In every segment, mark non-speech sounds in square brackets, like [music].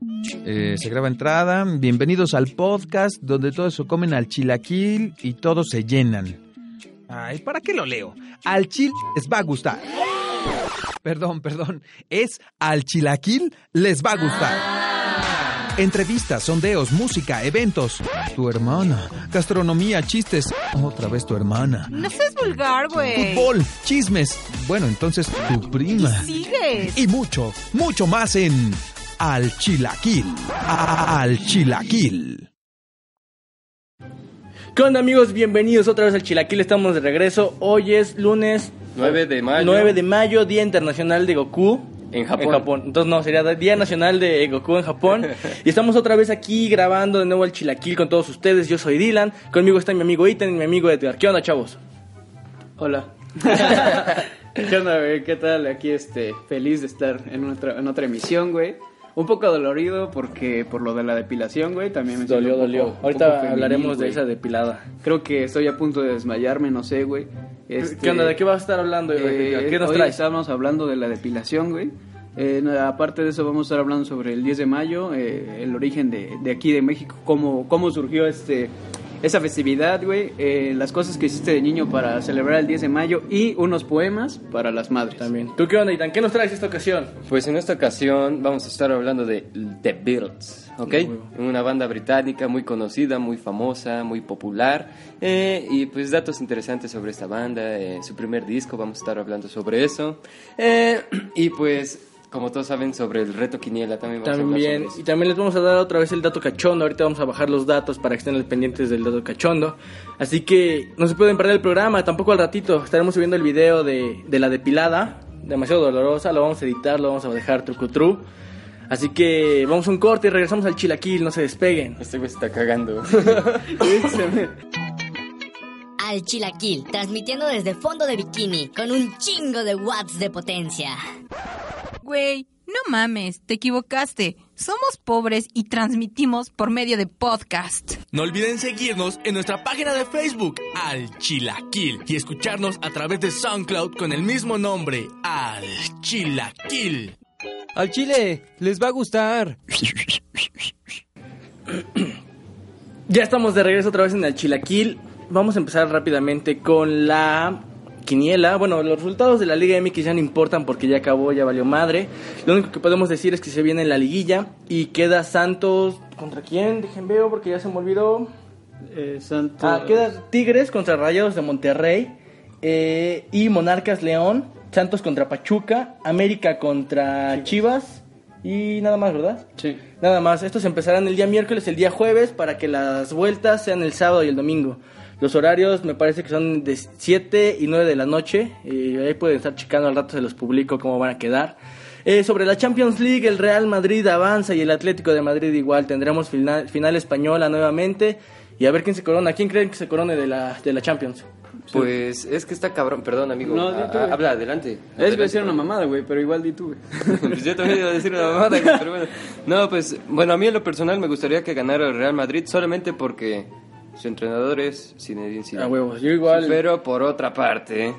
Eh, se graba entrada. Bienvenidos al podcast donde todos se comen al chilaquil y todos se llenan. Ay, ¿para qué lo leo? Al chil les va a gustar. Perdón, perdón. Es al chilaquil les va a gustar. Entrevistas, sondeos, música, eventos. Tu hermana. Gastronomía, chistes. Otra vez tu hermana. No seas vulgar, güey. Fútbol, chismes. Bueno, entonces tu prima. Y sigues. Y mucho, mucho más en Al Chilaquil. Al Chilaquil. ¿Qué onda amigos? Bienvenidos otra vez al Chilaquil, estamos de regreso. Hoy es lunes 9 de mayo. 9 de mayo, Día Internacional de Goku. En Japón. En Japón. Entonces no, sería Día Nacional de Goku en Japón. [laughs] y estamos otra vez aquí grabando de nuevo el Chilaquil con todos ustedes. Yo soy Dylan, conmigo está mi amigo Ethan y mi amigo Edgar. ¿Qué onda chavos? Hola. [laughs] ¿Qué onda, güey? ¿Qué tal? Aquí, este, feliz de estar en otra, en otra emisión, güey. Un poco dolorido porque por lo de la depilación, güey, también me Dolió, dolió. poco- Ahorita poco femenil, hablaremos de esa depilada. Creo que estoy a punto de desmayarme, no sé, güey. Este, ¿Qué onda? ¿De qué vas a estar hablando? eh? ¿Qué nos hoy traes? estábamos hablando de la depilación, güey. Eh, aparte de eso, vamos a estar hablando sobre el 10 de mayo, eh, el origen de, de aquí de México, cómo, cómo surgió este esa festividad, güey, eh, las cosas que hiciste de niño para celebrar el 10 de mayo y unos poemas para las madres. También. ¿Tú qué onda, Ethan? ¿Qué nos traes esta ocasión? Pues en esta ocasión vamos a estar hablando de The Beatles, ¿ok? Una banda británica muy conocida, muy famosa, muy popular. eh, y pues datos interesantes sobre esta banda, eh, su primer disco, vamos a estar hablando sobre eso. Eh, y pues, como todos saben, sobre el reto Quiniela también vamos a También, y sobre eso. también les vamos a dar otra vez el dato cachondo. Ahorita vamos a bajar los datos para que estén pendientes del dato cachondo. Así que no se pueden perder el programa, tampoco al ratito. Estaremos subiendo el video de, de la depilada, demasiado dolorosa. Lo vamos a editar, lo vamos a dejar trucutru. Así que vamos a un corte y regresamos al chilaquil, no se despeguen. [laughs] Este güey se está cagando. [laughs] Al Chilaquil, transmitiendo desde fondo de bikini, con un chingo de watts de potencia. Güey, no mames, te equivocaste. Somos pobres y transmitimos por medio de podcast. No olviden seguirnos en nuestra página de Facebook, Al Chilaquil, y escucharnos a través de SoundCloud con el mismo nombre, Al Chilaquil. Al chile, les va a gustar. Ya estamos de regreso otra vez en el chilaquil. Vamos a empezar rápidamente con la quiniela. Bueno, los resultados de la Liga MX ya no importan porque ya acabó, ya valió madre. Lo único que podemos decir es que se viene la liguilla y queda Santos contra quién? Dejen veo porque ya se me olvidó. Eh, Santos- Ah, queda Tigres contra Rayados de Monterrey eh, y Monarcas León, Santos contra Pachuca, América contra Chivas y nada más, ¿verdad? Sí. Nada más, estos empezarán el día miércoles, el día jueves, para que las vueltas sean el sábado y el domingo. Los horarios me parece que son de 7 y 9 de la noche. y ahí pueden estar checando al rato, se los publico cómo van a quedar. Eh, sobre la Champions League, el Real Madrid avanza y el Atlético de Madrid igual. Tendremos final, final española nuevamente. Y a ver quién se corona. ¿Quién creen que se corone de la, de la Champions? Pues es que está cabrón, perdón amigo. No, di Ah, tú, güey. habla, adelante. Es que decir una mamada, güey, pero igual di tú, güey. [laughs] Pues yo también iba a decir una mamada, güey, pero bueno. No, pues, bueno, a mí en lo personal me gustaría que ganara el Real Madrid solamente porque su entrenador es Zinedine Zidane. A huevos, yo igual. Pero por otra parte,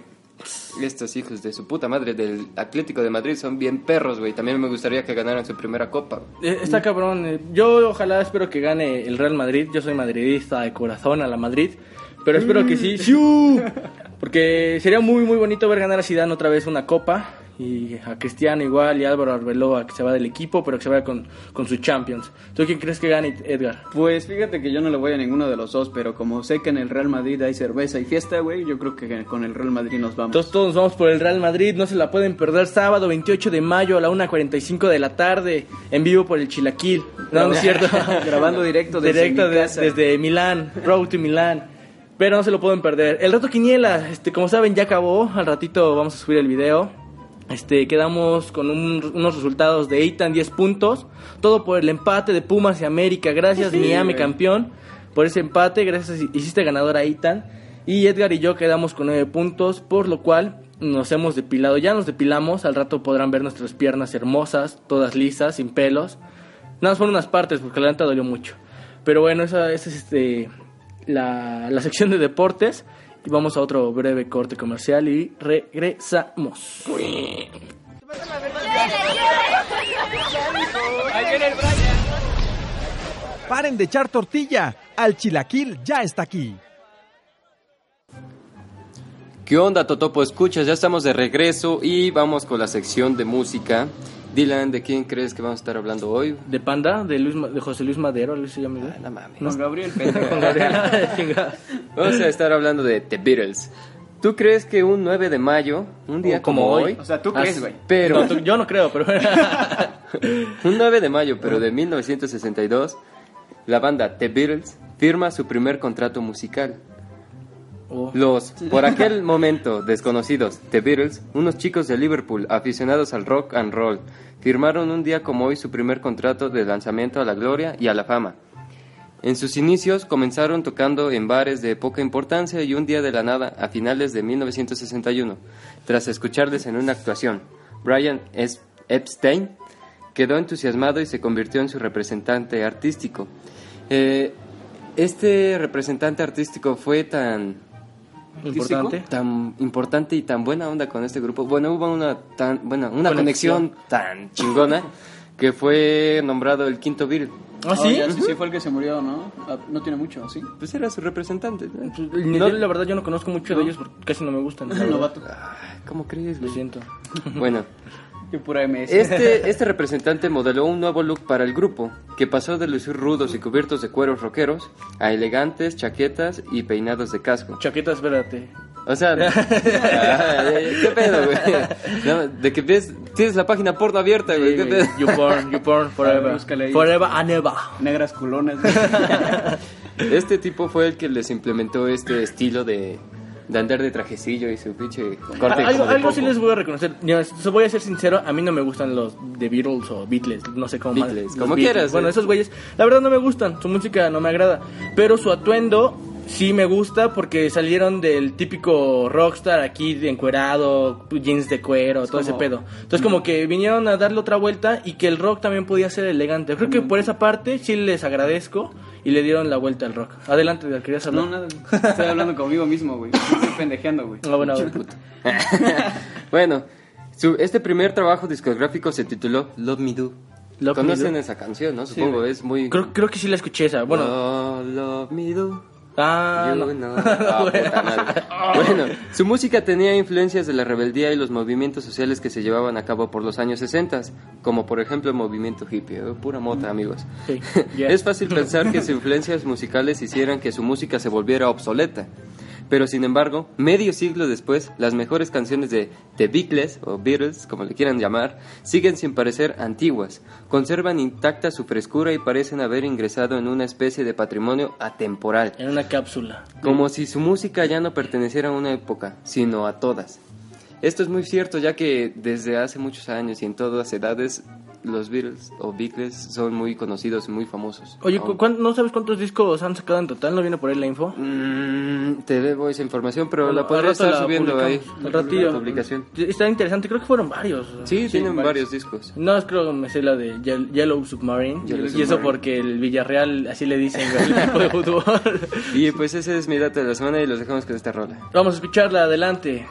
estos hijos de su puta madre del Atlético de Madrid son bien perros, güey. También me gustaría que ganaran su primera copa. Eh, Está cabrón. eh, Yo ojalá espero que gane el Real Madrid. Yo soy madridista de corazón a la Madrid. Pero espero que sí. [laughs] ¡Siu! Porque sería muy, muy bonito ver ganar a Zidane otra vez una copa. Y a Cristiano igual y a Álvaro Arbeloa que se va del equipo, pero que se vaya con, con su Champions. ¿Tú quién crees que gane, Edgar? Pues fíjate que yo no le voy a ninguno de los dos, pero como sé que en el Real Madrid hay cerveza y fiesta, güey, yo creo que con el Real Madrid nos vamos. Entonces todos vamos por el Real Madrid, no se la pueden perder sábado 28 de mayo a la 1.45 de la tarde, en vivo por el Chilaquil. No, no es cierto. [laughs] Grabando directo desde Directo mi de- casa. desde Milán, Road to Milán. Pero no se lo pueden perder. El reto Quiniela, este, como saben, ya acabó. Al ratito vamos a subir el video. Este, quedamos con un- unos resultados de Eitan 10 puntos. Todo por el empate de Pumas y América. Gracias, Miami campeón. Por ese empate, gracias, hiciste ganador a Eitan. Y Edgar y yo quedamos con 9 puntos, por lo cual nos hemos depilado. Ya nos depilamos, al rato podrán ver nuestras piernas hermosas, todas lisas, sin pelos. Nada más por unas partes, porque la neta dolió mucho. Pero bueno, esa, esa es este, la, la sección de deportes. Y vamos a otro breve corte comercial y regresamos. Paren de echar tortilla. Al chilaquil ya está aquí. ¿Qué onda, Totopo? Escuchas, ya estamos de regreso y vamos con la sección de música. Dylan, ¿de quién crees que vamos a estar hablando hoy? De Panda, de, Luis, Ma- de José Luis Madero, Luis se llama. No mames. Con Gabriel. [laughs] Con Gabriel. Chingada. Vamos a estar hablando de The Beatles. ¿Tú crees que un 9 de mayo, un día como como, hoy. hoy, O sea, ¿tú Ah, crees, güey? pero No, tú- yo no creo, pero. [laughs] un 9 de mayo, pero de 1962, la banda The Beatles firma su primer contrato musical. Oh. Los, por aquel momento, desconocidos, The Beatles, unos chicos de Liverpool aficionados al rock and roll, firmaron un día como hoy su primer contrato de lanzamiento a la gloria y a la fama. En sus inicios comenzaron tocando en bares de poca importancia y un día de la nada, a finales de 1961, tras escucharles en una actuación, Brian. Epstein quedó entusiasmado y se convirtió en su representante artístico. Eh, este representante artístico fue tan Importante. tan importante y tan buena onda con este grupo. Bueno, hubo una tan bueno, una Conexión. conexión tan chingona que fue nombrado el quinto Beatle. ¿Ah, sí? Oh, ya, sí, sí, fue el que se murió, ¿no? Ah, No tiene mucho, ¿sí? Pues era su representante. ¿no? De- la verdad, yo no conozco mucho de ellos porque casi no me gustan. [laughs] Novato. ¿Cómo crees, Lo siento. Bueno. Este, [laughs] este representante modeló un nuevo look para el grupo, que pasó de lucir rudos y cubiertos de cueros rockeros a elegantes chaquetas y peinados de casco. Chaqueta, espérate. O sea, [laughs] ¿qué pedo, güey? No, de que ves, tienes la página porno abierta, güey. ¿Qué pedo? You porn, you porn, [laughs] forever. Búscale ahí. Forever and ever. Negras culonas. güey. Este tipo fue el que les implementó este estilo de, de andar de trajecillo y su pinche corte Algo, algo sí les voy a reconocer. Se voy a ser sincero, a mí no me gustan los The Beatles o Beatles, no sé cómo más. Beatles, Los como Beatles. quieras, Bueno, eh. esos güeyes, la verdad no me gustan, su música no me agrada, pero su atuendo sí me gusta porque salieron del típico rockstar aquí de encuerado, jeans de cuero, todo ese pedo. Entonces como que vinieron a darle otra vuelta y que el rock también podía ser elegante. Creo que por esa parte sí les agradezco y le dieron la vuelta al rock. Adelante, ¿querías hablar? No, nada. Estoy hablando conmigo mismo, güey. Estoy pendejeando, güey. Ah, bueno, [laughs] bueno, su, este primer trabajo discográfico se tituló Love Me Do. Love Me ¿Conocen Do. esa canción, no? Supongo, es muy... Creo, creo que sí la escuché esa. Bueno, Oh, love me do. Ah, no. [laughs] Ah, puta madre. Bueno, su música tenía influencias de la rebeldía y los movimientos sociales que se llevaban a cabo por los años 60, como por ejemplo el movimiento hippie, eh, pura mota, amigos. Sí, [laughs] ya. Es fácil pensar que sus [laughs] influencias musicales hicieran que su música se volviera obsoleta. Pero sin embargo, medio siglo después, las mejores canciones de The Beatles, o Beatles, como le quieran llamar, siguen sin parecer antiguas, conservan intacta su frescura y parecen haber ingresado en una especie de patrimonio atemporal. En una cápsula. Como si su música ya no perteneciera a una época, sino a todas. Esto es muy cierto ya que desde hace muchos años y en todas edades los Beatles o Beatles son muy conocidos y muy famosos. Oye, ¿cu- ¿no sabes cuántos discos han sacado en total? ¿No viene por ahí la info? Mm, te debo esa información, pero Bueno, la podré estar la subiendo ahí. al ratillo. La publicación. Está interesante, creo que fueron varios. Sí, tienen varios. varios discos. No, es creo que me sé la de Ye- Yellow Submarine. Yellow y eso porque el Villarreal, así le dicen, el [laughs] equipo de fútbol. Y pues ese es mi dato de la semana y los dejamos con esta rola. Vamos a escucharla, adelante.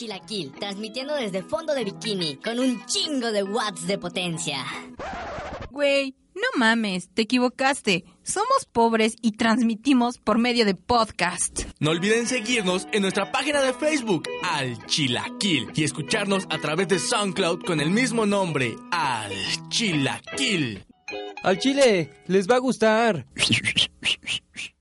Chilaquil, transmitiendo desde fondo de bikini, con un chingo de watts de potencia. Güey, no mames, te equivocaste. Somos pobres y transmitimos por medio de podcast. No olviden seguirnos en nuestra página de Facebook, Al Chilaquil, y escucharnos a través de SoundCloud con el mismo nombre, Al Chilaquil. Al chile, les va a gustar. [laughs]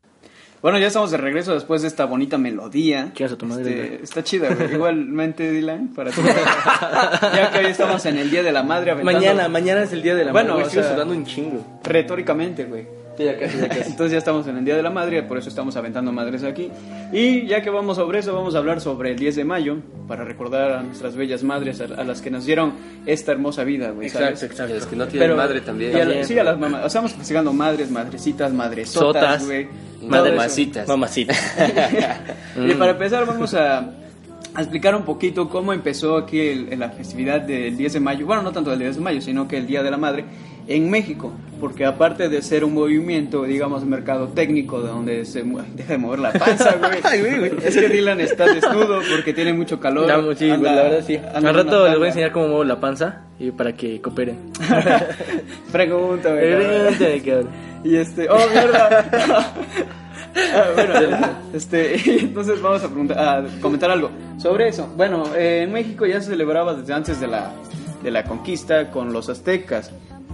Bueno, ya estamos de regreso después de esta bonita melodía. ¿Qué hace tu madre, Este, está chida, güey. Igualmente, Dylan, para ti. [laughs] ya que hoy estamos en el Día de la Madre. aventando- Mañana, mañana es el día de la Bueno, madre. o sigo sea- sudando un chingo. Retóricamente, güey. ya casi, ya casi. Entonces ya estamos en el Día de la Madre, por eso estamos aventando madres aquí. Y ya que vamos sobre eso, vamos a hablar sobre el 10 de mayo, para recordar a nuestras bellas madres, a, a las que nos dieron esta hermosa vida, güey. ¿sabes? Exacto, exacto. Y los que no tienen madre también. y a También. sí, a las mamás. Estamos festejando madres, madrecitas, madresotas, Sotas. güey. Mamacitas. Mamacita. [laughs] Y para empezar vamos a, a explicar un poquito cómo empezó aquí el- la festividad del 10 de mayo. Bueno, no tanto del 10 de mayo, sino que el Día de la Madre en México. Porque aparte de ser un movimiento, digamos, mercado técnico, de donde se... Deja de mover la panza, [laughs] güey. Es que Dylan está desnudo porque tiene mucho calor. Ya, sí, Anda- la verdad sí. Al en rato les voy a enseñar cómo muevo la panza y para que cooperen. [laughs] Pregunta, güey. Y este, oh mierda. Ah, bueno, este, [laughs] entonces vamos a, preguntar, a comentar algo sobre eso. Bueno, eh, en México ya se celebraba desde antes de la, de la conquista con los aztecas.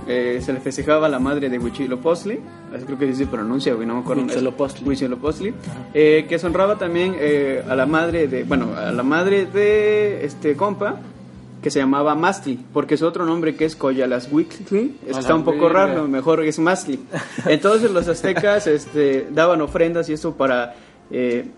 Eh, se le festejaba a la madre de Huitzilopochtli, así creo que se pronuncia, güey, no me acuerdo. Huitzilopochtli. Huitzilopochtli, eh, que se honraba también eh, a la madre de, bueno, a la madre de este compa, que se llamaba Mastli, porque su otro nombre que es Coyalashuichtli, A está un poco raro, mejor es Mastli. Entonces los aztecas [laughs] este, daban ofrendas y esto para eh,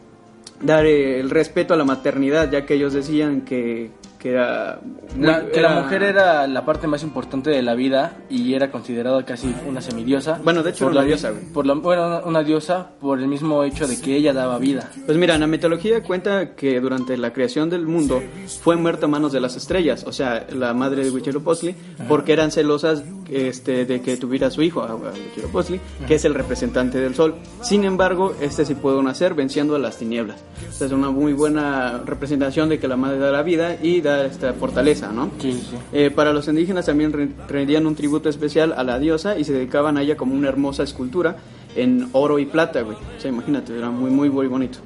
dar eh, el respeto a la maternidad, ya que ellos decían que, que era... La- que la mujer era la parte más importante de la vida y era considerada casi una semidiosa. Bueno, de hecho Por era una la- diosa, güey. Por la, bueno, una, diosa por el mismo hecho de que ella daba vida. Pues mira, la mitología cuenta que durante la creación del mundo fue muerta a manos de las estrellas, o sea, la madre de Huitzilopochtli, porque eran celosas este, de que tuviera su hijo, Huitzilopochtli, que es el representante del sol. Sin embargo, este sí pudo nacer venciendo a las tinieblas. O sea, es una muy buena representación de que la madre da la vida y esta fortaleza, ¿no? Sí, sí. Eh, para los indígenas también re- rendían un tributo especial a la diosa y se dedicaban a ella como una hermosa escultura en oro y plata, güey. O sea, imagínate, era muy, muy, muy bonito.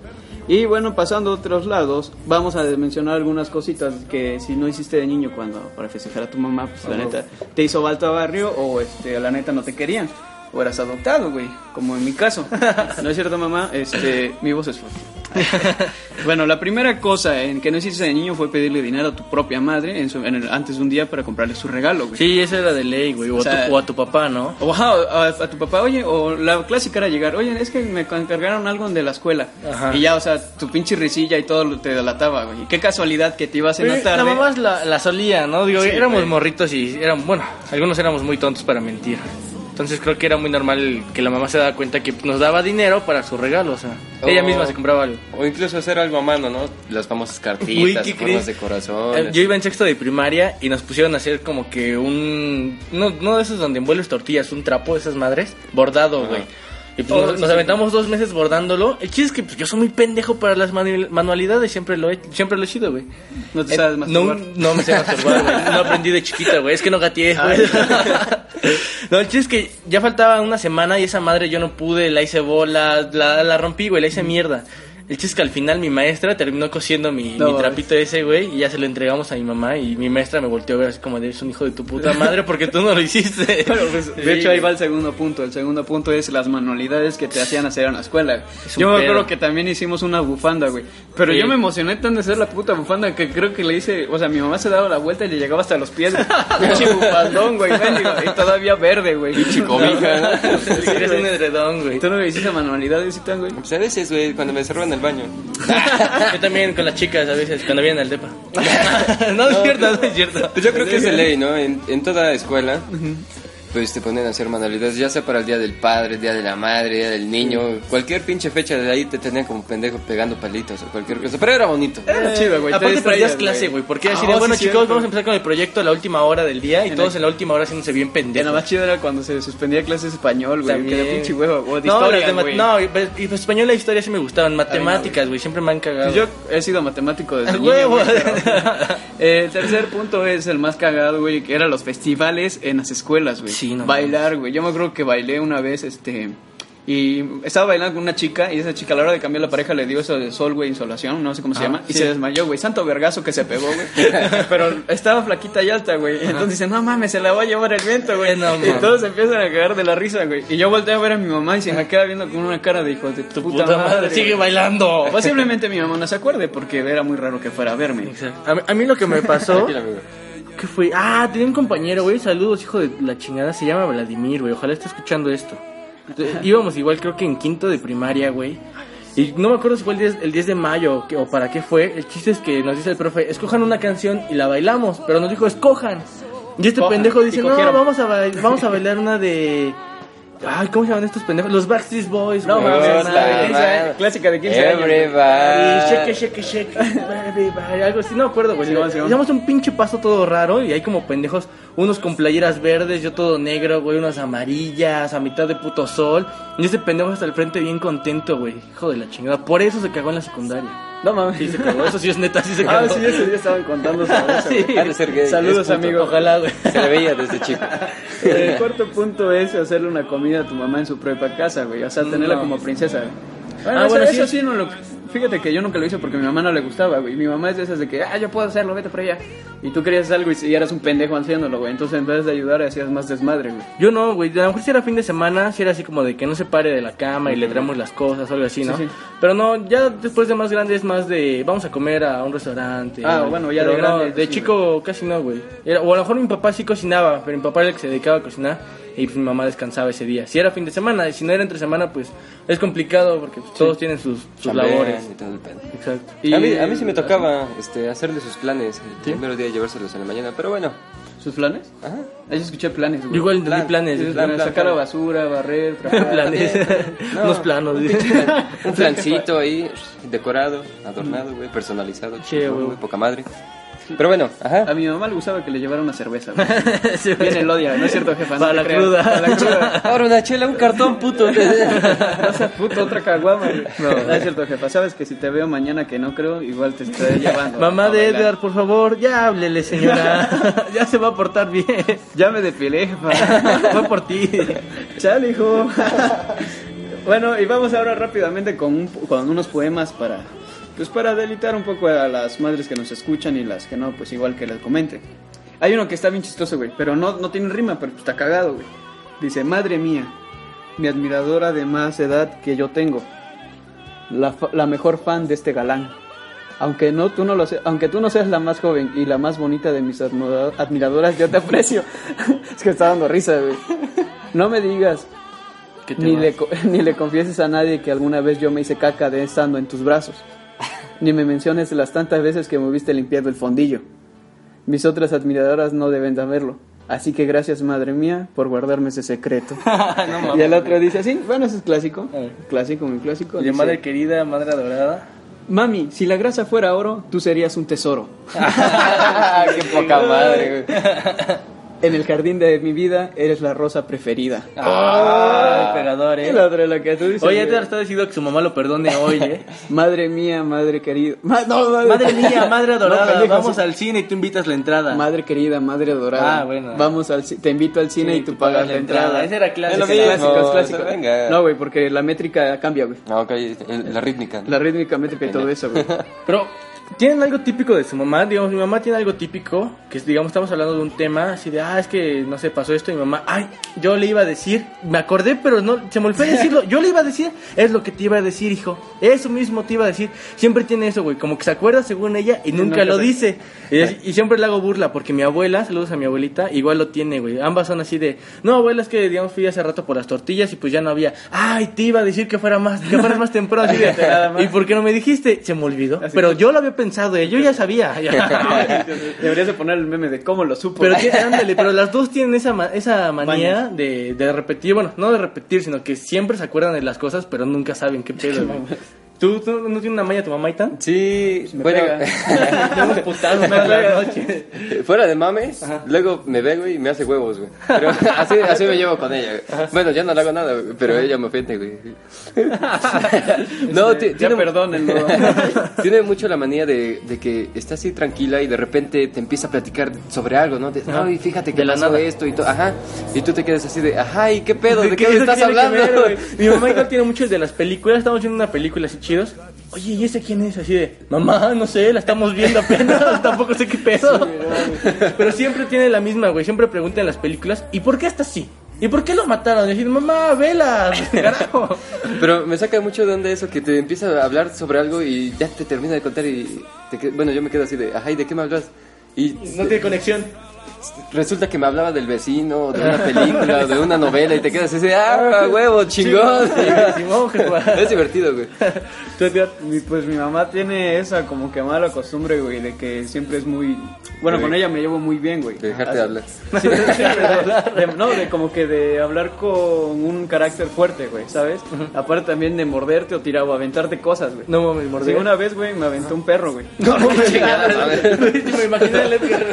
Y bueno, pasando a otros lados, vamos a mencionar algunas cositas que si no hiciste de niño cuando para festejar a tu mamá, pues la neta te hizo falta barrio o este, la neta no te querían. O eras adoptado, güey, como en mi caso. [laughs] ¿No es cierto, mamá? Este, mi voz es fuerte. [laughs] bueno, la primera cosa en que no hiciste de niño fue pedirle dinero a tu propia madre en su- en el- antes de un día para comprarle su regalo, güey. Sí, eso era de ley, güey. O, O sea- a tu, o a tu papá, ¿no? O, ajá, a, a tu papá, oye, o la clásica era llegar, oye, es que me encargaron algo de la escuela. Ajá. Y ya, o sea, tu pinche risilla y todo te delataba, güey. Qué casualidad que te ibas en la tarde. La mamá la, la solía, ¿no? Digo, Sí, éramos güey. morritos y eran, bueno, algunos éramos muy tontos para mentir. Entonces creo que era muy normal que la mamá se daba cuenta que nos daba dinero para su regalo, o sea, ella misma se compraba algo. O incluso hacer algo a mano, ¿no? Las famosas [laughs] Uy, cartitas, ¿qué formas crees? de Eh, corazón. Yo iba en sexto de primaria y nos pusieron a hacer como que un... No, no de esos donde envuelves tortillas, un trapo de esas madres, bordado, güey. Y pues nos, aventamos dos meses bordándolo. El chiste es que pues, yo soy muy pendejo para las manu- manualidades, siempre lo he, siempre lo he sido, güey. No te Eh, sabes no, masturbar. no me sé masturbar, güey. No aprendí de chiquita, güey. Es que no gateé, güey. [laughs] no, el chiste es que ya faltaba una semana y esa madre yo no pude, la hice bola, la, la rompí, güey, la hice mierda. El chiste es que al final mi maestra terminó cosiendo mi, No, mi güey. trapito ese, güey, y ya se lo entregamos a mi mamá y mi maestra me volteó a ver así como de, es un hijo de tu puta madre porque tú no lo hiciste. Bueno, pues, de Sí, hecho, ahí va el segundo punto. El segundo punto es las manualidades que te hacían hacer en la escuela. Es Yo me pedo. acuerdo que también hicimos una bufanda, güey. Pero Sí. yo me emocioné tan de hacer la puta bufanda que creo que le hice. O sea, mi mamá se daba la vuelta y le llegaba hasta los pies. Pinche bufandón, güey. Y todavía verde, güey. Pinche cobija, eres un edredón, güey. ¿Tú no hiciste manualidades y tan, güey? Pues a veces, güey, cuando me cerraban el baño. [laughs] Yo también con las chicas a veces, cuando vienen al depa. [laughs] no es cierto, no es cierto. Pues yo creo que es de ley, ¿no? En, en toda escuela, pues te ponen a hacer manualidades, ya sea para el día del padre, el día de la madre, el día del niño, cualquier pinche fecha de ahí te tenían como pendejo pegando palitos o cualquier cosa. Pero era bonito. Era chido, güey. te Aparte perdías clase, güey, porque Ah, así de, oh, bueno sí, chicos, cierto. vamos a empezar con el proyecto a la última hora del día y En todos el- en la última hora haciéndose bien Y pendejos. nada más chido era cuando se suspendía clases de español, güey. Que era pinche huevo. O de no, historia, güey. no, y pues, pues español y historia sí me gustaban, matemáticas, güey, siempre me han cagado. Pues Yo he sido matemático desde ¡A [laughs] niño, pero- Eh, El tercer punto es el más cagado, güey, que eran los festivales en las escuelas, güey. Sí, no Bailar, güey. Yo me acuerdo que bailé una vez, este... Y estaba bailando con una chica y esa chica a la hora de cambiar la pareja le dio eso de sol, güey, insolación, no sé cómo se Ah, llama, y se desmayó, güey. Santo vergazo que se pegó, güey. [laughs] Pero estaba flaquita y alta, güey. Entonces dice, no mames, se la va a llevar el viento, güey. Eh, no y todos se empiezan a cagar de la risa, güey. Y yo volteé a ver a mi mamá y se me queda viendo con una cara de hijo de tu puta, puta madre, madre. sigue bailando. Posiblemente mi mamá no se acuerde porque era muy raro que fuera a verme. Exacto. A mí, a mí lo que me pasó, [laughs] Tranquila, amigo. ¿Qué fue? Ah, tenía un compañero, güey, saludos, hijo de la chingada, se llama Vladimir, güey, ojalá esté escuchando esto. Entonces, [laughs] Íbamos igual, creo que en quinto de primaria, güey. Y no me acuerdo si fue el 10, el 10 de mayo o, o para qué fue. El chiste es que nos dice el profe, escojan una canción y la bailamos. Pero nos dijo, escojan. Y este Cojan, pendejo dice, no, vamos a, vamos a bailar una de... Ay, ¿cómo se llaman estos pendejos? Los Backstreet Boys. No mames, Puta la de 15 madre. años, clásica de 15 años. güey. Everybody. Y shake, shake, shake, everybody, algo así, no me acuerdo, güey. Sí, un pinche paso todo raro y hay como pendejos, unos con playeras verdes, yo todo negro, güey, unas amarillas, a mitad de puto sol. Y ese pendejo hasta el frente bien contento, güey. Hijo de la chingada. Por eso se cagó en la secundaria. No mames. Sí, se cagó. Eso sí es neta, sí se [laughs] Ah, cagó. sí, ese día estaban contando. [laughs] Sí. ser gay, Saludos, amigo. Ojalá, güey. Se le veía desde chico. [laughs] El cuarto punto es hacerle una comida a tu mamá en su propia casa, güey. O sea, tenerla No. como princesa. Bueno, Ah, eso, bueno, sí. eso sí no lo... Fíjate que yo nunca lo hice porque a mi mamá no le gustaba, güey. Mi mamá es de esas de que, ah, yo puedo hacerlo, vete para allá. Y tú querías algo y, y eras un pendejo haciéndolo, güey. Entonces, en vez de ayudar, hacías más desmadre, güey. Yo no, güey. A lo mejor si era fin de semana, si era así como de que no se pare de la cama y le traemos las cosas o algo así, ¿no? Sí, sí. Pero no, ya después de más grande es más de vamos a comer a un restaurante. Ah, ¿no? bueno, ya Pero de no, grande, de sí, chico casi no, güey. Era- O a lo mejor mi papá sí cocinaba, pero mi papá era el que se dedicaba a cocinar y pues mi mamá descansaba ese día. Si era fin de semana y si no era entre semana, pues es complicado porque pues, todos tienen sus, sus Chambean labores. y todo el pedo. Exacto. a, mí, a mí sí me tocaba este, hacerle sus planes el primer día llevárselos en la mañana, pero bueno. ¿Sus planes? Ajá. Ahí escuché planes, güey. Igual entendí Plan, planes. Sí, plan, plan, sacar la basura, barrer, [laughs] planes. [laughs] No. Unos planos. Un, flancito [laughs] ahí, decorado, adornado, güey, personalizado. Che, güey, poca madre. Pero bueno, A ajá. mi mamá le gustaba que le llevara una cerveza, güey. [laughs] Sí. Viene el odia, ¿no es cierto, jefa? Para la cruda. Para la cruda. [laughs] Ahora una chela, un cartón, puto. [laughs] No seas puto, otra caguama, güey. No, no es cierto, jefa. Sabes que si te veo mañana que no creo, igual te estaré llevando. Mamá a de bailar. Edgar, por favor, ya háblele, señora. ya se va a portar bien. Ya me depilé, jefa. Fue por ti. Chale, hijo. bueno, y vamos ahora rápidamente con, un- con unos poemas para, pues para delitar un poco a las madres que nos escuchan y las que no, pues igual que les comente. Hay uno que está bien chistoso, güey, pero no, no tiene rima, pero está cagado, güey. Dice, madre mía, mi admiradora de más edad que yo tengo, la, la mejor fan de este galán. Aunque no, tú no lo se- aunque tú no seas la más joven y la más bonita de mis admira- admiradoras, yo te aprecio. [laughs] es que está dando risa, güey. No me digas ¿Qué te ni vas? le, [laughs] ni le confieses a nadie que alguna vez yo me hice caca de estando en tus brazos. Ni me menciones las tantas veces que me viste limpiando el fondillo. Mis otras admiradoras no deben saberlo. Así que gracias, madre mía, por guardarme ese secreto. [laughs] y el otro dice así, bueno, ese es clásico. Ver. Clásico, muy clásico. Dice, madre querida, madre adorada. Mami, si la grasa fuera oro, tú serías un tesoro. [laughs] Qué poca madre, güey. [laughs] En el jardín de mi vida eres la rosa preferida. Ah, el pegador, eh. La otra, la que tú dices. Oye, te está diciendo que su mamá lo perdone hoy, eh. [laughs] Madre mía, madre querida. Ma- no, Madre mía, madre [laughs] adorada, No, vamos al cine y tú invitas la entrada. Madre querida, madre adorada. Ah, bueno. Vamos al te invito al cine Sí, y tú pagas la entrada. Ese era clásico. Es lo mismo, Clásicos, clásicos. venga. No, güey, porque la métrica cambia, güey. Ah, ok, el- la rítmica. La rítmica, métrica y todo eso, güey. Pero, ¿tienen algo típico de su mamá? Digamos, mi mamá tiene algo típico, que es, digamos, estamos hablando de un tema así de, ah, es que, no sé, pasó esto y mi mamá, ay, yo le iba a decir, me acordé, pero no, se me olvidó decirlo, [laughs] yo le iba a decir, es lo que te iba a decir, hijo, eso mismo te iba a decir, siempre tiene eso, güey, como que se acuerda según ella y nunca, lo dice, y, y siempre le hago burla, porque mi abuela, saludos a mi abuelita, igual lo tiene, güey, ambas son así de, no, abuela, es que, digamos, fui hace rato por las tortillas y pues ya no había, ay, te iba a decir que fuera más, que fueras más temprano, [laughs] así de, ¿y por qué no me dijiste? Se me olvidó, pero yo lo había pensado, eh, yo ya sabía. [laughs] [laughs] Deberías de poner el meme de cómo lo supo. Pero, que- [laughs] ándale, pero las dos tienen esa, ma- esa manía de, de repetir, bueno, no de repetir, sino que siempre se acuerdan de las cosas, pero nunca saben qué pedo. güey. ¿Tú, ¿Tú no tienes una maña tu mamá y tan? Sí, bueno, Unos putazos todas las noches. fuera de mames, luego me ve, güey, y me hace huevos, güey. Pero [laughs] así, así me llevo con ella, güey. Bueno, ya no le hago nada, güey, pero ella me ofende, güey. [laughs] No, ya tiene, perdónenlo. [laughs] tiene mucho la manía de, de que está así tranquila y de repente te empieza a platicar sobre algo, ¿no? De, Ajá. Ay, fíjate que De la pasó nada. esto y todo, ajá. Y tú te quedas así de, ajá, ¿y qué pedo? ¿De qué, eso me estás hablando? ver, güey? Mi mamá igual tiene mucho de las películas. Estamos viendo una película así Oye, ¿y ese quién es? Así de, mamá, no sé, la estamos viendo apenas. [laughs] Tampoco sé qué pedo. [laughs] Pero siempre tiene la misma, güey. Siempre pregunta en las películas, ¿y por qué está así? ¿Y por qué lo mataron? Y decir, mamá, vela, [laughs] carajo. Pero me saca mucho de onda eso, que te empieza a hablar sobre algo y ya te termina de contar y... te bueno, yo me quedo así de, ajá, ¿y de qué me hablas? Y No tiene conexión. Resulta que me hablaba del vecino, de una película, de una novela y te quedas así ah, huevo, chingón. [laughs] Es divertido, güey. [laughs] Pues mi mamá tiene esa como que mala costumbre, güey, de que siempre es muy... Bueno, con ella me llevo muy bien, güey. De dejarte de hablar. [laughs] Sí, de- de- no, de como que de hablar con un carácter fuerte, güey, ¿sabes? Aparte también de morderte o tirar o aventarte cosas, güey. No mames, Sí, mordé. una vez, güey, me aventó un perro, güey. No, me imaginé el Edgar.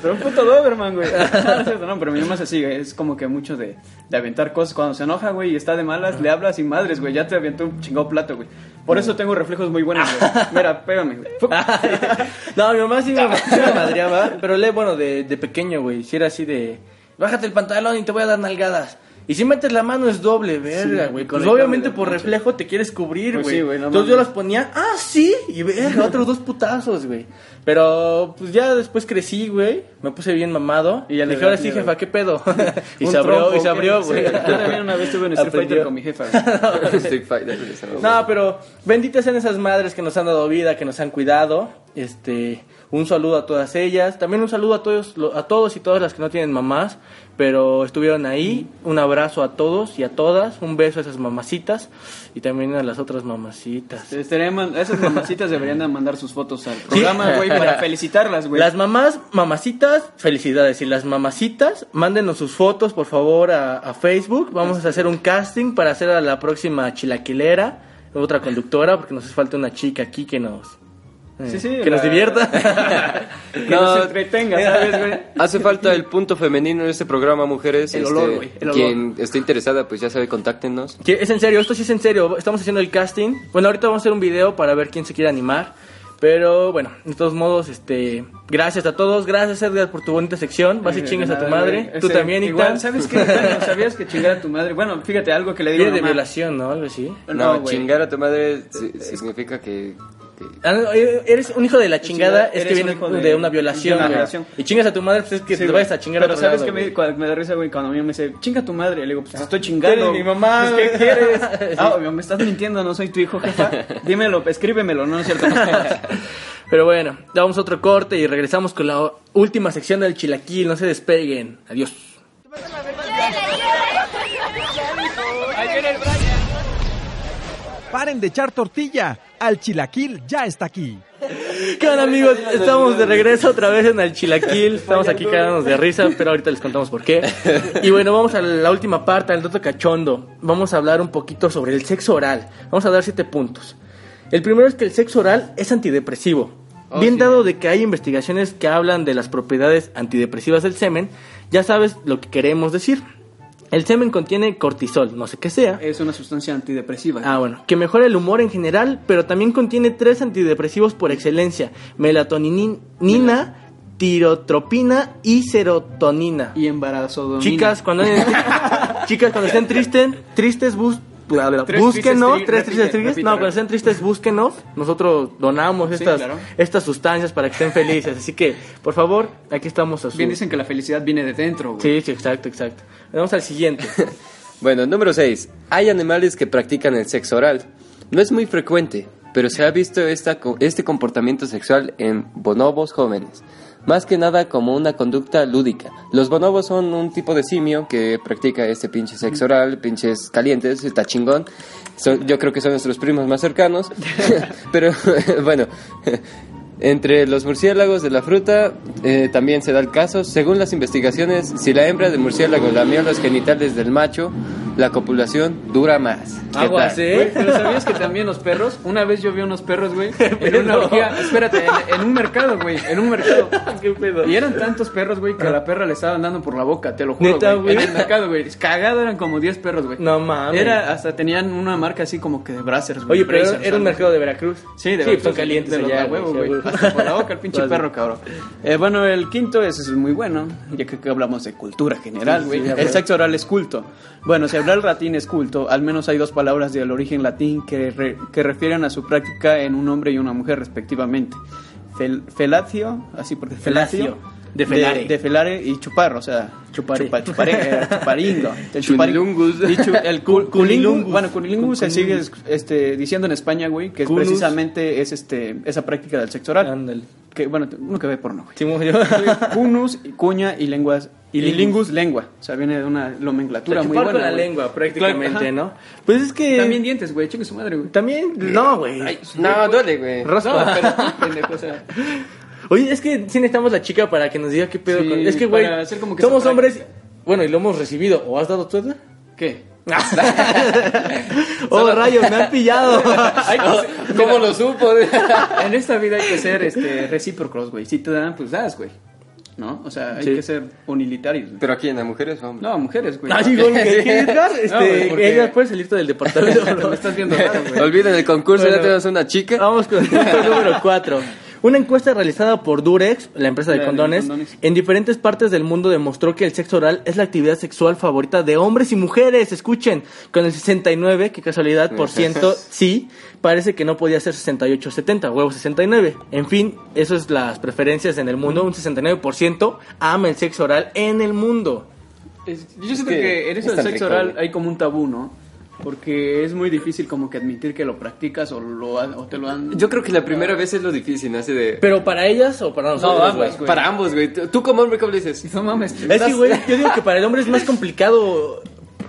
Pero un puto Doberman, güey. [laughs] No, es cierto, no, pero mi mamá es así, güey. Es como que mucho de, de aventar cosas. Cuando se enoja, güey, y está de malas, le hablas sin madres, güey. Ya te aventó un chingado plato, güey. Por eso tengo reflejos muy buenos, güey. [laughs] Mira, pégame, güey. [laughs] No, mi mamá sí me, sí me madreaba, pero le, bueno, de, de pequeño, güey. Si era así de, bájate el pantalón y te voy a dar nalgadas. Y si metes la mano es doble, verga, güey. Pues conectable obviamente por reflejo te quieres cubrir, Pues güey. sí, güey, no Entonces yo las ponía, ah, sí, y verga, [laughs] otros dos putazos, güey. Pero pues ya después crecí, güey. Me puse bien mamado. Y ya le dije, ahora sí, jefa, ¿qué pedo? [laughs] y [laughs] Un se abrió, trompo, y se abrió, güey. Sí, Yo también una vez tuve en Street. Fighter con mi jefa. Street Fighter. No, pero benditas sean esas madres que nos han dado vida, que nos han cuidado. Este, un saludo a todas ellas. También un saludo a todos, a todos y todas las que no tienen mamás, pero estuvieron ahí. Un abrazo a todos y a todas. Un beso a esas mamacitas y también a las otras mamacitas. Man- Esas mamacitas deberían de mandar sus fotos al programa, güey, para felicitarlas, güey. Las mamás, mamacitas, felicidades. Y las mamacitas, mándenos sus fotos, por favor, a, a Facebook. Vamos a hacer un casting para hacer a la próxima chilaquilera, otra conductora, porque nos hace falta una chica aquí que nos, Sí, sí, que nos divierta. [laughs] que No. nos entretenga, ¿sabes, güey? Hace falta el punto femenino en este programa, mujeres. El este, olor, güey, el olor. Quien esté interesada, pues ya sabe, contáctenos. Que es en serio, esto sí es en serio. Estamos haciendo el casting. Bueno, ahorita vamos a hacer un video para ver quién se quiere animar. Pero bueno, de todos modos, este, gracias a todos, gracias Edgar por tu bonita sección. Vas y chingas a tu madre, güey. tú Ese- también, igual, Itan. ¿sabes qué? Bueno, ¿Sabías que chingar a tu madre? Bueno, fíjate, algo que le digo Viene de violación, ¿no? Algo así. No, No, güey. chingar a tu madre si- significa que... Ah, no, Eres un hijo de la chingada, chingada, es que eres un de, de- una violación, de una güey. violación. Y chingas a tu madre, pues es que Sí, te güey. vayas a chingar Pero a otro ¿sabes lado, que me, cuando me da risa, güey? Cuando a mí me dice, chinga a tu madre. Le digo, pues te estoy chingando. Eres mi mamá, Pues, ¿Qué quieres? Sí. [laughs] Ah, me estás mintiendo, no soy tu hijo, jefa. Dímelo, escríbemelo, no es cierto. [laughs] Pero bueno, damos otro corte y regresamos con la última sección del chilaquil. No se despeguen. Adiós. Paren de echar tortilla. Al chilaquil ya está aquí. ¿Qué onda amigos? Estamos de regreso otra vez en el Chilaquil. Estamos aquí cagándonos de risa, pero ahorita les contamos por qué. Y bueno, vamos a la última parte, al dato cachondo. Vamos a hablar un poquito sobre el sexo oral. Vamos a dar siete puntos. El primero es que el sexo oral es antidepresivo. Oh, bien sí. dado de que hay investigaciones que hablan de las propiedades antidepresivas del semen, ya sabes lo que queremos decir. El semen contiene cortisol, no sé qué sea. Es una sustancia antidepresiva. Ah, bueno, que mejora el humor en general, pero también contiene tres antidepresivos por excelencia: melatonina, tirotropina y serotonina. Y embarazo Chicas, cuando [laughs] chicas cuando estén tristes, tristes bus- bla, Tres búsquenos, tristes tri- tres tristes no, cuando estén tristes búsquenos, nosotros donamos Sí, estas claro. estas sustancias para que estén felices, así que, por favor, aquí estamos a su Bien dicen que la felicidad viene de dentro, güey. Sí, sí, exacto, exacto. Vamos al siguiente. [laughs] Bueno, número 6. Hay animales que practican el sexo oral. No es muy frecuente, pero se ha visto esta, co- este comportamiento sexual en bonobos jóvenes. Más que nada como una conducta lúdica. Los bonobos son un tipo de simio que practica este pinche sexo oral, pinches calientes, está chingón. Yo creo que son nuestros primos más cercanos. [laughs] [laughs] pero [laughs] bueno, entre los murciélagos de la fruta eh, también se da el caso. Según las investigaciones, si la hembra de murciélago lamió los genitales del macho, la copulación dura más. ¿Qué Aguas, tal? ¿eh? Güey, pero ¿sabías que también los perros? Una vez yo vi unos perros, güey, [laughs] en una orgía, espérate, en, en un mercado, güey, en un mercado. [laughs] ¿Qué pedo? Y eran tantos perros, güey, que a la perra le estaban dando por la boca, te lo juro, ¿Neta, güey. En el mercado, güey. Cagado eran como 10 perros, güey. No mames. Era, hasta tenían una marca así como que de Brazzers, güey. Oye, pero era, Brazers, era un mercado de Veracruz. Sí, de sí, verdad, son calientes de los allá, de huevo, sí, güey. Hasta por la boca el pinche [laughs] Vas, perro, cabrón. Eh, bueno, el quinto es muy bueno, ya que, que hablamos de cultura general, güey. sí, el sexo oral es culto. Bueno, si hablar latín es culto, al menos hay dos palabras del origen latín que, re- que refieren a su práctica en un hombre y una mujer respectivamente. Fel- felatio, así porque Felatio, de felare. de, felare y chupar, o sea, Chupare. chupa- chupare, eh, chuparingo. [laughs] El chupari- Chunilungus. y chu- el cu- cunilingus, bueno, cunilingus se sigue este, diciendo en España, güey, que es precisamente es este esa práctica del sexo oral. Ándale. Que, bueno, uno que ve porno, güey. Sí, yo. Cunus, cuña y lenguas. Y Lingus. lengua. O sea, viene de una nomenclatura muy Chupar buena. con la güey. lengua, prácticamente, Claro. ¿no? Pues es que. También dientes, güey. Chingue su madre, güey. También. No, güey. No, duele, güey. Raspa. No, pero, pendejo, o sea. [laughs] Oye, es que sí necesitamos la chica para que nos diga qué pedo Sí, con. Es que, güey. Somos hombres. Bueno, y lo hemos recibido. ¿O has dado tu edad? ¿Qué? [laughs] oh, rayos, me han pillado. [laughs] Que ser- ¿Cómo lo supo? [laughs] En esta vida hay que ser este, recíprocos, güey. Si te dan, pues das, güey. ¿No? O sea, hay Sí. que ser unilitarios. güey. ¿Pero aquí en las mujeres o hombres? No, mujeres, güey. Ah, sí, güey. No, Este, güey, porque- ella puede salirte del departamento. Me estás viendo raro, güey. Olviden el concurso, Bueno. ya tenemos una chica. Vamos con el número 4. Una encuesta realizada por Durex, la empresa de La de condones, en diferentes partes del mundo demostró que el sexo oral es la actividad sexual favorita de hombres y mujeres. Escuchen, con el 69, qué casualidad, por [laughs] ciento, sí, parece que no podía ser 68 70, huevo 69. En fin, eso es las preferencias en el mundo. Un 69% ama el sexo oral en el mundo. Es- yo siento que que, en eso es del sexo rico, oral hay como un tabú, ¿no? Porque es muy difícil como que admitir que lo practicas o, lo, han- o te lo han... Yo creo que la primera vez es lo difícil, ¿no? Así de... Pero para ellas o para nosotros, ambas, güey. Para ambos, güey. Tú como hombre, ¿cómo le dices? No mames. Es que, güey, yo digo que para el hombre es más complicado.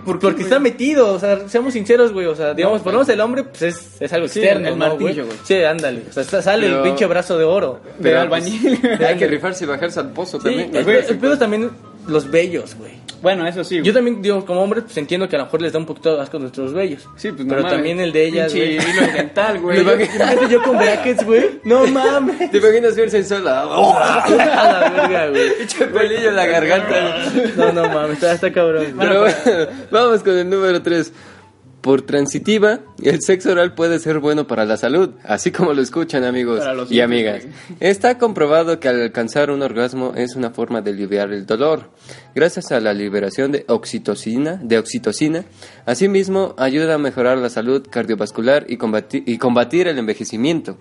porque está metido, o sea, seamos sinceros, güey. O sea, digamos, ponemos el hombre, pues es, es algo Sí, externo. el ¿no, martillo, güey. Sí, ándale. O sea, sale Pero- el pinche brazo de oro. Pero Pero, albañil. pues, hay que rifarse y bajarse al pozo Sí, también. el, pedo también los bellos, güey. Bueno, eso sí. Yo también, digo, como hombre, pues entiendo que a lo mejor les da un poquito de asco nuestros bellos. Sí, pues no Pero mames. también el de ellas, Pinche güey. hilo dental, güey. [laughs] Imagínate yo con brackets, güey. No [laughs] mames. ¿Te imaginas ver sensual? [laughs] A la verga, güey. Pinche pelillo en la garganta. No, no mames, está, está cabrón. Pero bueno, vamos con el número 3. Por transitiva, el sexo oral puede ser bueno para la salud, así como lo escuchan amigos y amigas. [laughs] Está comprobado que al alcanzar un orgasmo es una forma de aliviar el dolor, gracias a la liberación de oxitocina, de oxitocina. Asimismo, ayuda a mejorar la salud cardiovascular y combatir, y combatir el envejecimiento.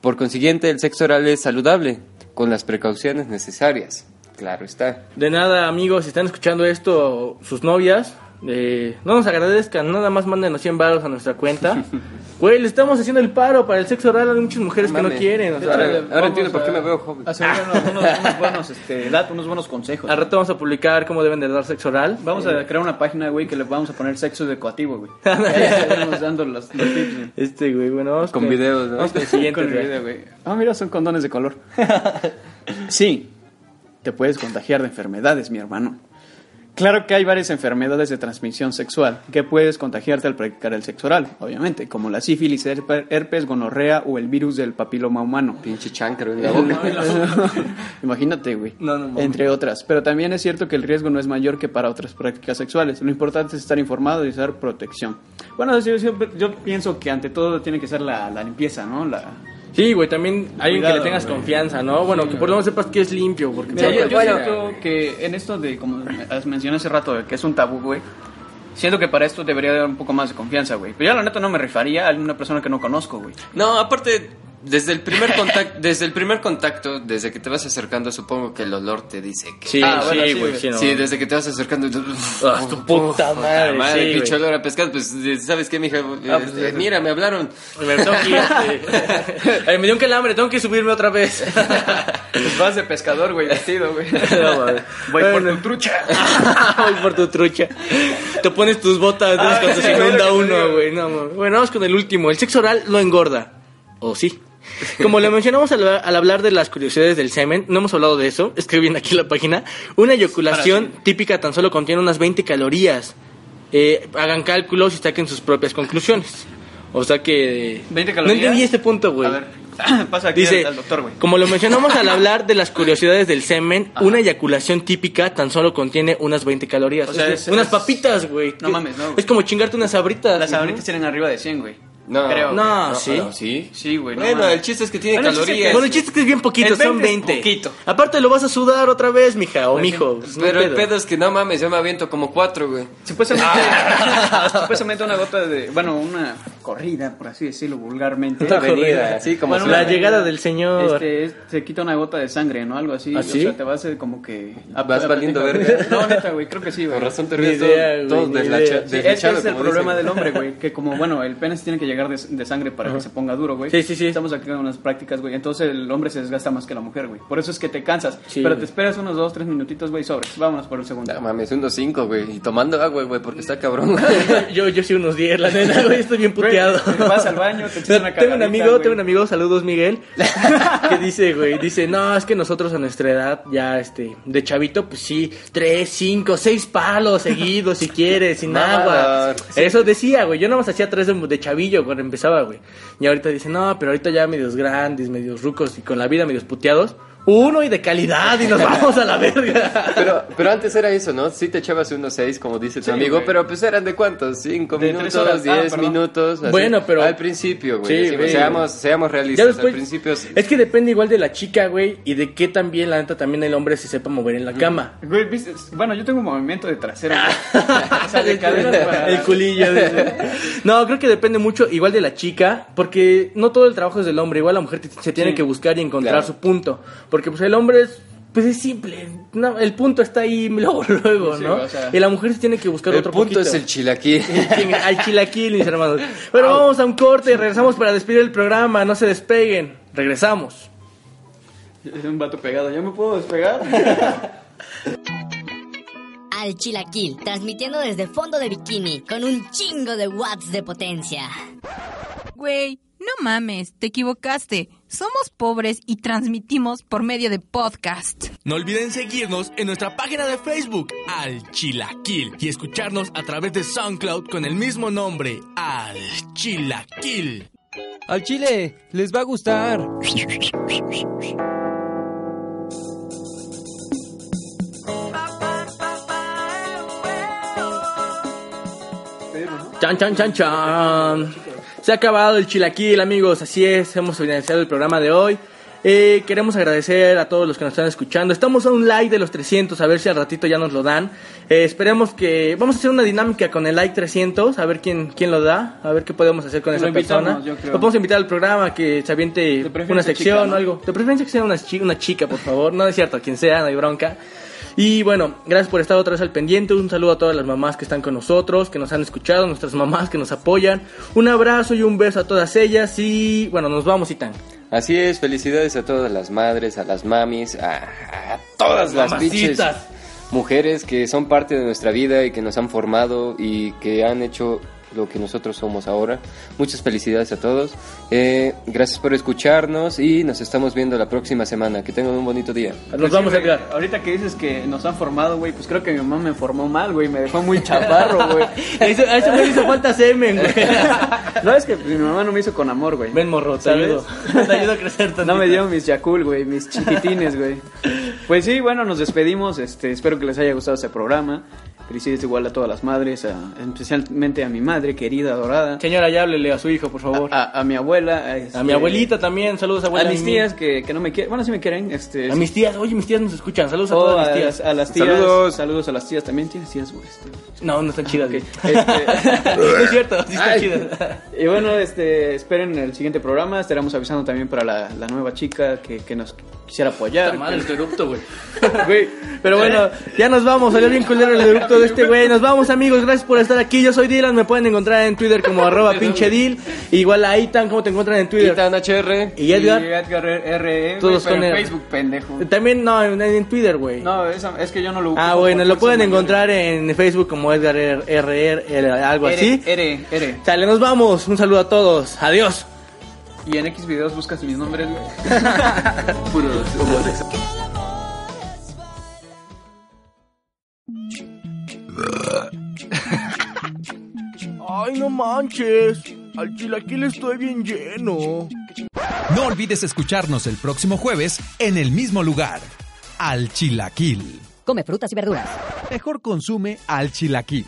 Por consiguiente, el sexo oral es saludable, con las precauciones necesarias. Claro está. De nada, amigos, si están escuchando esto, sus novias, eh, no nos agradezcan, nada más mándenos 100 baros a nuestra cuenta. [laughs] Güey, le estamos haciendo el paro para el sexo oral, hay muchas mujeres que no quieren. o sea, Ahora, ahora entiendo por qué a- me veo joven. Hacer unos, unos- unos buenos, este, datos, unos buenos consejos. al rato vamos a publicar cómo deben de dar sexo oral. Vamos a crear una página, güey, que le vamos a poner sexo educativo, güey. [laughs] Estamos dando los, los tips, güey. Este, güey, bueno, vamos Con videos, ¿no? Vamos con el [laughs] siguiente, Con el güey. video, güey. Ah, mira, son condones de color. sí, te puedes contagiar de enfermedades, mi hermano. Claro que hay varias enfermedades de transmisión sexual que puedes contagiarte al practicar el sexo oral, obviamente, como la sífilis, herpe- herpes, gonorrea o el virus del papiloma humano. Pinche chancro en la boca. [laughs] Imagínate, güey. No, no. Entre otras. Pero también es cierto que el riesgo no es mayor que para otras prácticas sexuales. Lo importante es estar informado y usar protección. Bueno, yo pienso que ante todo tiene que ser la, la limpieza, ¿no? La, Sí, güey, también alguien que le tengas güey. confianza, ¿no? Bueno, que por lo menos sepas que es limpio, porque... Mira, yo, yo bueno. siento que en esto de, como as- mencioné hace rato, de que es un tabú, güey. Siento que para esto debería dar un poco más de confianza, güey. Pero yo la neta no me rifaría a una persona que no conozco, güey. No, aparte, desde el primer contacto, [laughs] desde el primer contacto, desde que te vas acercando, supongo que el olor te dice que. Sí, Ah, bueno, sí, güey, sí, no. Sí, desde que te vas acercando. [laughs] Ah, tu puta madre, sí, pinche güey. olor a pescado. Pues, ¿sabes qué, mija? Ah, pues, Este, sí. mira, me hablaron. Me tengo que ir, [laughs] este, Ay, me dio un calambre, tengo que subirme otra vez. Pues vas de pescador, güey, vestido, güey. No. Voy por tu trucha. Voy por tu trucha. Te pones tus botas ¿no? Ah, cuando sí, se inunda uno, güey. No, bueno, vamos con el último. El sexo oral no engorda. ¿O sí? [laughs] Como le mencionamos al, al hablar de las curiosidades del semen, no hemos hablado de eso, escribí bien aquí la página. Una eyaculación típica tan solo contiene unas 20 calorías. Eh, hagan cálculos y saquen sus propias conclusiones. O sea que... 20 No calorías. entendí este punto, güey. A ver, [clears throat] pasa aquí Dice, al, al doctor, güey. como lo mencionamos al [laughs] hablar de las curiosidades del semen, una eyaculación típica tan solo contiene unas 20 calorías. O sea, Es es- unas papitas, güey. No mames, no. Es como chingarte unas sabritas. Las ahorita tienen arriba de 100, güey. No, Creo, No, no, sí. no, sí. Sí, güey. no Bueno, mames. el chiste es que tiene Bueno, el chiste es que- calorías. Bueno, el chiste es que es bien poquito, El son 20 es 20. poquito. Aparte lo vas a sudar otra vez, mija, o mijo. pues, no hay Pero el pedo. pedo es que no mames, yo me aviento como cuatro, güey. Supuestamente, [laughs] supuestamente una gota de. Bueno, una corrida, por así decirlo, vulgarmente. Una avenida, así como Bueno, La llegada del señor. Este, es- se quita una gota de sangre, ¿no? Algo así. ¿Ah, O sí? sea, te vas a como que. a- Vas valiendo verga. [laughs] No, neta, güey, creo que sí, güey. Por razón te ríes todo, idea, güey, todo ni deslacha- idea. Sí, es, deslachado, es el problema del hombre, güey. Que como, bueno, el pene se tiene que llegar de, de sangre para que se ponga duro, güey. Sí, sí, sí. Estamos aquí con unas prácticas, güey. Entonces el hombre se desgasta más que la mujer, güey. Por eso es que te cansas. Sí, pero güey. te esperas unos dos, tres minutitos, güey, sobres. Vámonos por el segundo. No mames, unos cinco, güey. Y tomando agua, güey, porque está cabrón. [laughs] yo, yo sí unos 10, la neta, güey, estoy bien Güey, puteado. vas al baño, te echas una tengo un amigo, güey. tengo un amigo, saludos Miguel, [laughs] que dice, güey, dice, no, es que nosotros a nuestra edad, ya, este, de chavito, pues sí, tres, cinco, seis palos seguidos, si quieres, sin [laughs] agua. Eso decía, güey, yo nada más hacía tres de, de chavillo cuando empezaba, güey. Y ahorita dice, no, pero ahorita ya medios grandes, medios rucos y con la vida medios puteados, uno y de calidad y nos [laughs] vamos a la verga. Pero, pero antes era eso, ¿no? Sí te echabas unos seis, como dice tu Sí, amigo, güey. pero pues eran de cuántos, cinco De minutos. Ah, diez minutos. así. Bueno, pero- Al principio, güey. Sí, güey. seamos, seamos realistas. después, Al principio... sí. es que depende igual de la chica, güey, y de qué también, la neta, también el hombre se sepa mover en la cama. Güey, ¿viste? Bueno, yo tengo un movimiento de trasero. güey. [laughs] o sea, de cadera [laughs] para... El culillo. No, creo que depende mucho igual de la chica, porque no todo el trabajo es del hombre, igual la mujer se tiene Sí. que buscar y encontrar Claro. su punto, porque pues el hombre es pues es simple, no, el punto está ahí [laughs] luego luego, Sí, ¿no? o sea, y la mujer se tiene que buscar El otro punto poquito. es el chilaquil. [laughs] al chilaquil, mis hermanos. Bueno, vamos a un corte y regresamos para despedir el programa, no se despeguen. Regresamos. Es un vato pegado. ¿Ya me puedo despegar? [laughs] Al Chilaquil, transmitiendo desde fondo de bikini, con un chingo de watts de potencia. Güey, no mames, te equivocaste. Somos pobres y transmitimos por medio de podcast. No olviden seguirnos en nuestra página de Facebook, Al Chilaquil, y escucharnos a través de SoundCloud con el mismo nombre, Al Chilaquil. Al chile, les va a gustar. Chan, chan, chan, chan. Se ha acabado el chilaquil, amigos. Así es, hemos finalizado el programa de hoy. Eh, queremos agradecer a todos los que nos están escuchando. Estamos a un like de los 300, a ver si al ratito ya nos lo dan. Eh, esperemos que. Vamos a hacer una dinámica con el like 300, a ver quién, quién lo da, a ver qué podemos hacer con Lo esa persona. yo creo. Lo podemos invitar al programa, que se aviente una sección chica, ¿no? o algo. De preferencia que sea una, chi- una chica, por favor. No es cierto, quien sea, no hay bronca. Y bueno, gracias por estar otra vez al pendiente. Un saludo a todas las mamás que están con nosotros, que nos han escuchado, nuestras mamás que nos apoyan. Un abrazo y un beso a todas ellas. Y bueno, nos vamos, Itán. Así es, felicidades a todas las madres, a las mamis, a, a todas las Mamacitas. mujeres que son parte de nuestra vida y que nos han formado y que han hecho lo que nosotros somos ahora. Muchas felicidades a todos. Eh, gracias por escucharnos y nos estamos viendo la próxima semana. Que tengan un bonito día. Nos Pues vamos, sí, Edgar. Ahorita que dices que nos han formado, güey, pues creo que mi mamá me formó mal, güey. Me dejó muy chaparro, [laughs] güey. A ese a güey le hizo falta semen, güey. [laughs] No, es que pues, mi mamá no me hizo con amor, güey. Ven, morro, te ¿Sabes? ayudo. [laughs] Te ayudo a crecer tantito. No me dio mis Yakul, güey, mis chiquitines, güey. Pues sí, bueno, nos despedimos. Este, espero que les haya gustado este programa. Felicidades igual a todas las madres, a- especialmente a mi madre querida, adorada. Señora, ya háblele a su hijo, por favor. A, a mi abuela. este, A mi abuelita también, saludos, A abuela. mis Mimi. tías que, que no me quieren. Bueno, sí me quieren. Este, A mis tías, oye, mis tías nos escuchan. Saludos a Oh, todas a, mis las, tías. a las tías. Saludos. Saludos a las tías. También tienes tías, güey. este. No, no están chidas, güey. Este, [laughs] No es cierto, sí están Ay. chidas. y bueno, este, esperen el siguiente programa. Estaremos avisando también para la, la nueva chica que, que nos quisiera apoyar. Madre, el erupto, güey. [laughs] Güey, Pero bueno, ya nos vamos. Salió bien culero el erupto de este güey. Nos vamos, amigos. Gracias por estar aquí. Yo soy Dylan. Me pueden encontrar en Twitter como arroba pinche Dil. Igual a Itan, ¿cómo te encuentran en Twitter? Itan HR. Y Edgar. Y Edgar R. Todos pero con en. Facebook, pendejo. También, no, en, en Twitter, güey. No, es que yo no lo Ah, ocupo bueno, por lo pueden encontrar en Facebook como Edgar R, R, R, R, algo así. R, R. Sale, nos vamos. Un saludo a todos. Adiós. Y en X videos buscas mis nombres, güey. [laughs] Puros Ay, no manches. Al chilaquil estoy bien lleno. No olvides escucharnos el próximo jueves en el mismo lugar. Al Chilaquil. Come frutas y verduras. Mejor consume al Chilaquil.